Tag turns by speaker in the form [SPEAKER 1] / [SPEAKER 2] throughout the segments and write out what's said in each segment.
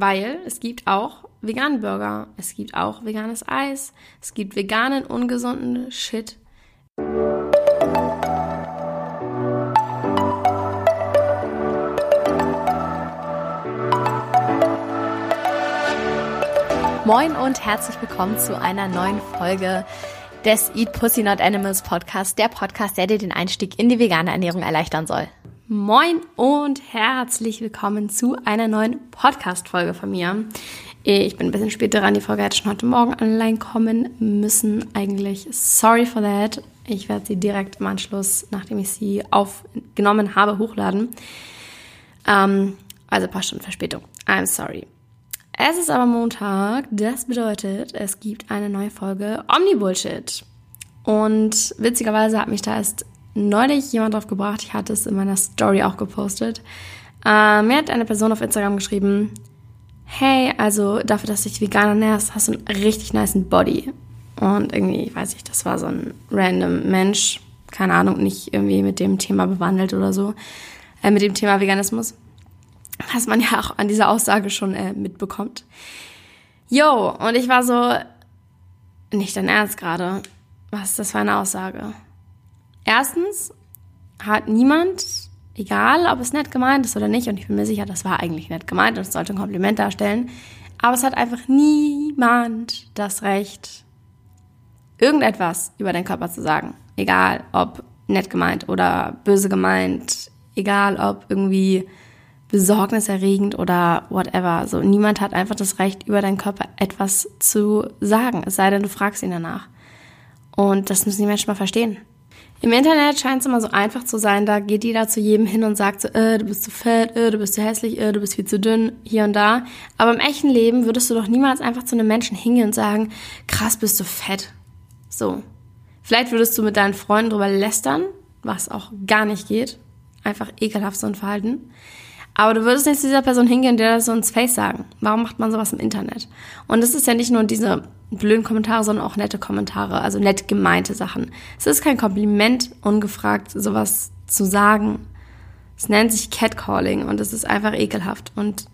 [SPEAKER 1] Weil es gibt auch veganen Burger, es gibt auch veganes Eis, es gibt veganen, ungesunden Shit. Moin und herzlich willkommen zu einer neuen Folge des Eat Pussy Not Animals Podcast, der Podcast, der dir den Einstieg in die vegane Ernährung erleichtern soll. Moin und herzlich willkommen zu einer neuen Podcast-Folge von mir. Ich bin ein bisschen später dran, die Folge hätte schon heute Morgen online kommen müssen. Eigentlich sorry for that. Ich werde sie direkt im Anschluss, nachdem ich sie aufgenommen habe, hochladen. Ähm, also ein paar Stunden Verspätung. I'm sorry. Es ist aber Montag, das bedeutet, es gibt eine neue Folge Omni-Bullshit. Und witzigerweise hat mich da erst neulich jemand drauf gebracht. Ich hatte es in meiner Story auch gepostet. Äh, mir hat eine Person auf Instagram geschrieben, hey, also dafür, dass du dich vegan ernährst, hast du einen richtig niceen Body. Und irgendwie, weiß ich, das war so ein random Mensch, keine Ahnung, nicht irgendwie mit dem Thema bewandelt oder so, äh, mit dem Thema Veganismus. Was man ja auch an dieser Aussage schon äh, mitbekommt. Yo, und ich war so, nicht dein Ernst gerade. Was ist das für eine Aussage? Erstens hat niemand, egal ob es nett gemeint ist oder nicht, und ich bin mir sicher, das war eigentlich nett gemeint und es sollte ein Kompliment darstellen, aber es hat einfach niemand das Recht, irgendetwas über deinen Körper zu sagen. Egal ob nett gemeint oder böse gemeint, egal ob irgendwie besorgniserregend oder whatever. So, niemand hat einfach das Recht, über deinen Körper etwas zu sagen, es sei denn, du fragst ihn danach. Und das müssen die Menschen mal verstehen. Im Internet scheint es immer so einfach zu sein, da geht jeder zu jedem hin und sagt so, äh, du bist zu fett, äh, du bist zu hässlich, äh, du bist viel zu dünn, hier und da. Aber im echten Leben würdest du doch niemals einfach zu einem Menschen hingehen und sagen, krass, bist du fett. So. Vielleicht würdest du mit deinen Freunden drüber lästern, was auch gar nicht geht. Einfach ekelhaft so ein Verhalten. Aber du würdest nicht zu dieser Person hingehen, der das so ins Face sagen. Warum macht man sowas im Internet? Und es ist ja nicht nur diese blöden Kommentare, sondern auch nette Kommentare, also nett gemeinte Sachen. Es ist kein Kompliment, ungefragt sowas zu sagen. Es nennt sich Catcalling und es ist einfach ekelhaft. Und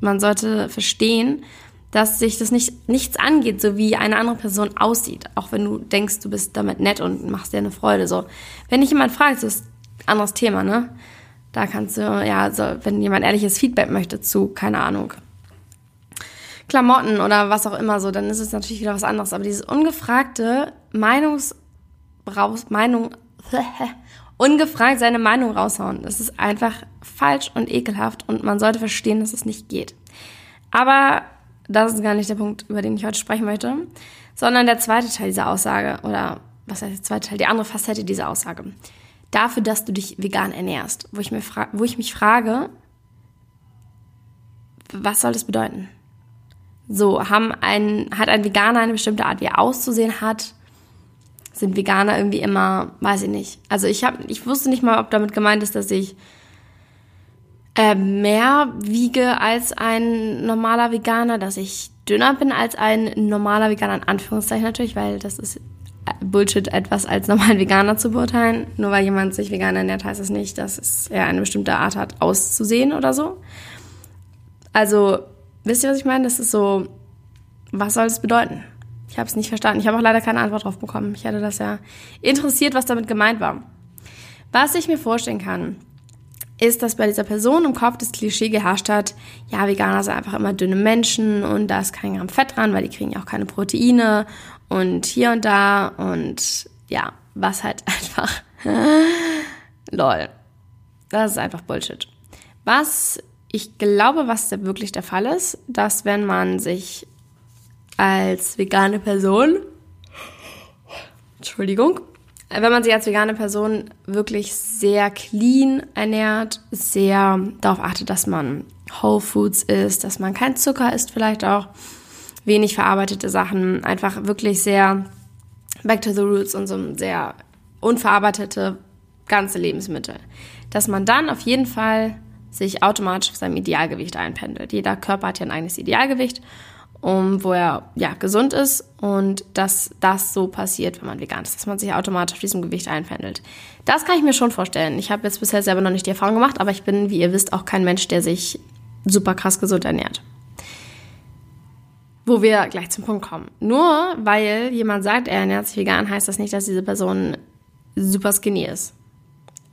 [SPEAKER 1] man sollte verstehen, dass sich das nicht, nichts angeht, so wie eine andere Person aussieht. Auch wenn du denkst, du bist damit nett und machst dir eine Freude, so. Wenn dich jemand fragt, das ist ein anderes Thema, ne? Da kannst du, ja, so, wenn jemand ehrliches Feedback möchte zu, keine Ahnung, Klamotten oder was auch immer so, dann ist es natürlich wieder was anderes. Aber dieses ungefragte Meinungs, raus, Meinung, ungefragt seine Meinung raushauen, das ist einfach falsch und ekelhaft und man sollte verstehen, dass es nicht geht. Aber das ist gar nicht der Punkt, über den ich heute sprechen möchte, sondern der zweite Teil dieser Aussage oder was heißt der zweite Teil, die andere Facette dieser Aussage dafür, dass du dich vegan ernährst, wo ich, mir wo ich mich frage, was soll das bedeuten? So, haben ein, hat ein Veganer eine bestimmte Art, wie er auszusehen hat? Sind Veganer irgendwie immer, weiß ich nicht. Also ich habe, ich wusste nicht mal, ob damit gemeint ist, dass ich äh, mehr wiege als ein normaler Veganer, dass ich dünner bin als ein normaler Veganer, in Anführungszeichen natürlich, weil das ist Bullshit, etwas als normalen Veganer zu beurteilen. Nur weil jemand sich vegan ernährt, heißt es nicht, dass er eine bestimmte Art hat, auszusehen oder so. Also, wisst ihr, was ich meine? Das ist so, was soll das bedeuten? Ich habe es nicht verstanden. Ich habe auch leider keine Antwort drauf bekommen. Ich hätte das ja interessiert, was damit gemeint war. Was ich mir vorstellen kann, ist, dass bei dieser Person im Kopf das Klischee geherrscht hat, ja, Veganer sind einfach immer dünne Menschen und da ist kein Gramm Fett dran, weil die kriegen ja auch keine Proteine und hier und da und ja, was halt einfach lol. Das ist einfach Bullshit. Was ich glaube, was da wirklich der Fall ist, dass wenn man sich als vegane Person Entschuldigung, wenn man sich als vegane Person wirklich sehr clean ernährt, sehr darauf achtet, dass man Whole Foods isst, dass man kein Zucker isst vielleicht auch, wenig verarbeitete Sachen, einfach wirklich sehr back to the roots und so sehr unverarbeitete ganze Lebensmittel. Dass man dann auf jeden Fall sich automatisch auf seinem Idealgewicht einpendelt. Jeder Körper hat ja ein eigenes Idealgewicht, um, wo er ja, gesund ist und dass das so passiert, wenn man vegan ist, dass man sich automatisch auf diesem Gewicht einpendelt. Das kann ich mir schon vorstellen. Ich habe jetzt bisher selber noch nicht die Erfahrung gemacht, aber ich bin, wie ihr wisst, auch kein Mensch, der sich super krass gesund ernährt. Wo wir gleich zum Punkt kommen. Nur weil jemand sagt, er ernährt sich vegan, heißt das nicht, dass diese Person super skinny ist.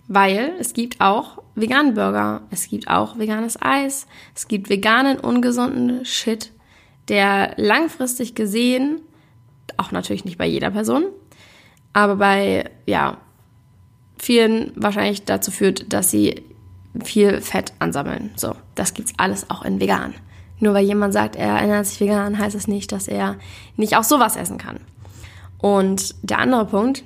[SPEAKER 1] Weil es gibt auch veganen Burger, es gibt auch veganes Eis, es gibt veganen, ungesunden Shit, der langfristig gesehen, auch natürlich nicht bei jeder Person, aber bei, ja, vielen wahrscheinlich dazu führt, dass sie viel Fett ansammeln. So, das gibt's alles auch in vegan. Nur weil jemand sagt, er ernährt sich vegan, heißt es das nicht, dass er nicht auch sowas essen kann. Und der andere Punkt,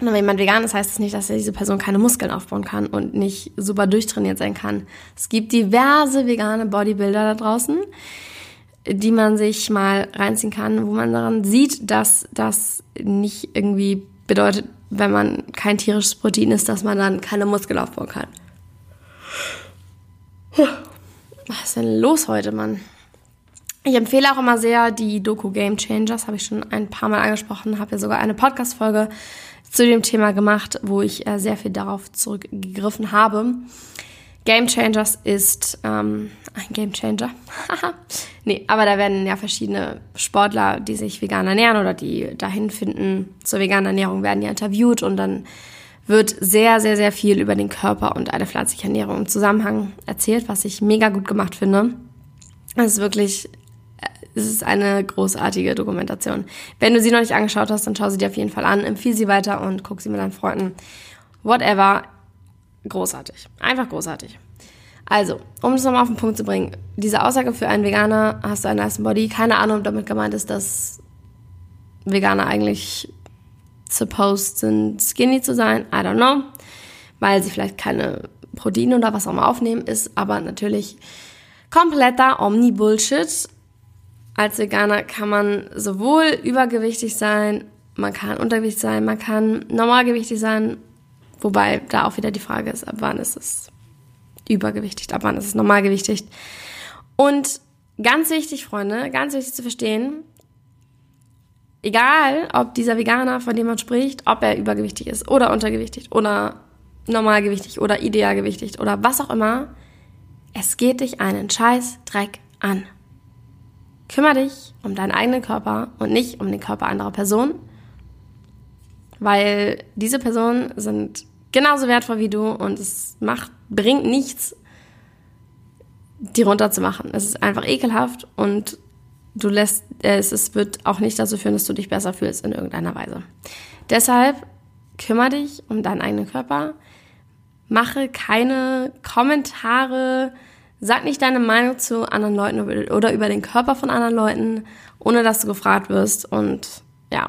[SPEAKER 1] wenn jemand vegan ist, heißt das nicht, dass er diese Person keine Muskeln aufbauen kann und nicht super durchtrainiert sein kann. Es gibt diverse vegane Bodybuilder da draußen, die man sich mal reinziehen kann, wo man daran sieht, dass das nicht irgendwie bedeutet, wenn man kein tierisches Protein ist, dass man dann keine Muskeln aufbauen kann. Was ist denn los heute, Mann? Ich empfehle auch immer sehr die Doku Game Changers, habe ich schon ein paar Mal angesprochen, habe ja sogar eine Podcast-Folge zu dem Thema gemacht, wo ich äh, sehr viel darauf zurückgegriffen habe. Game Changers ist ähm, ein Game Changer. nee, aber da werden ja verschiedene Sportler, die sich vegan ernähren oder die dahin finden zur veganen Ernährung, werden ja interviewt und dann wird sehr, sehr, sehr viel über den Körper und eine pflanzliche Ernährung im Zusammenhang erzählt, was ich mega gut gemacht finde. Es ist wirklich, äh, es ist eine großartige Dokumentation. Wenn du sie noch nicht angeschaut hast, dann schau sie dir auf jeden Fall an, empfiehl sie weiter und guck sie mit deinen Freunden. Whatever. Großartig. Einfach großartig. Also, um es nochmal auf den Punkt zu bringen, diese Aussage für einen Veganer, hast du einen nice Body, keine Ahnung, ob damit gemeint ist, dass Veganer eigentlich supposed sind, skinny zu sein. I don't know. Weil sie vielleicht keine Proteine oder was auch immer aufnehmen, ist aber natürlich kompletter Omni-Bullshit. Als Veganer kann man sowohl übergewichtig sein, man kann untergewichtig sein, man kann normalgewichtig sein, wobei da auch wieder die Frage ist, ab wann ist es übergewichtig, ab wann ist es normalgewichtig. Und ganz wichtig, Freunde, ganz wichtig zu verstehen, egal ob dieser Veganer, von dem man spricht, ob er übergewichtig ist oder untergewichtig oder normalgewichtig oder idealgewichtig oder was auch immer, es geht dich einen scheiß Dreck an. Kümmer dich um deinen eigenen Körper und nicht um den Körper anderer Personen, weil diese Personen sind genauso wertvoll wie du und es macht, bringt nichts, die runterzumachen. Es ist einfach ekelhaft und du lässt, äh, es, es wird auch nicht dazu führen, dass du dich besser fühlst in irgendeiner Weise. Deshalb kümmere dich um deinen eigenen Körper, mache keine Kommentare, sag nicht deine Meinung zu anderen Leuten oder über den Körper von anderen Leuten, ohne dass du gefragt wirst und ja,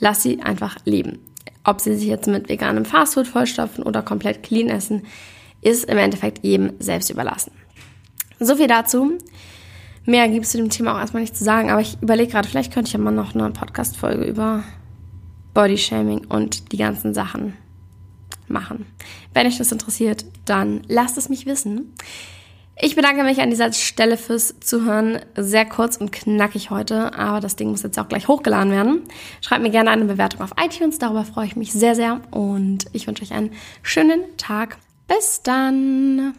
[SPEAKER 1] lass sie einfach leben. Ob sie sich jetzt mit veganem Fastfood vollstopfen oder komplett clean essen, ist im Endeffekt jedem selbst überlassen. So viel dazu. Mehr gibt es zu dem Thema auch erstmal nicht zu sagen, aber ich überlege gerade, vielleicht könnte ich ja mal noch eine Podcast-Folge über Bodyshaming und die ganzen Sachen machen. Wenn euch das interessiert, dann lasst es mich wissen. Ich bedanke mich an dieser Stelle fürs Zuhören. Sehr kurz und knackig heute, aber das Ding muss jetzt auch gleich hochgeladen werden. Schreibt mir gerne eine Bewertung auf iTunes, darüber freue ich mich sehr, sehr. Und ich wünsche euch einen schönen Tag. Bis dann.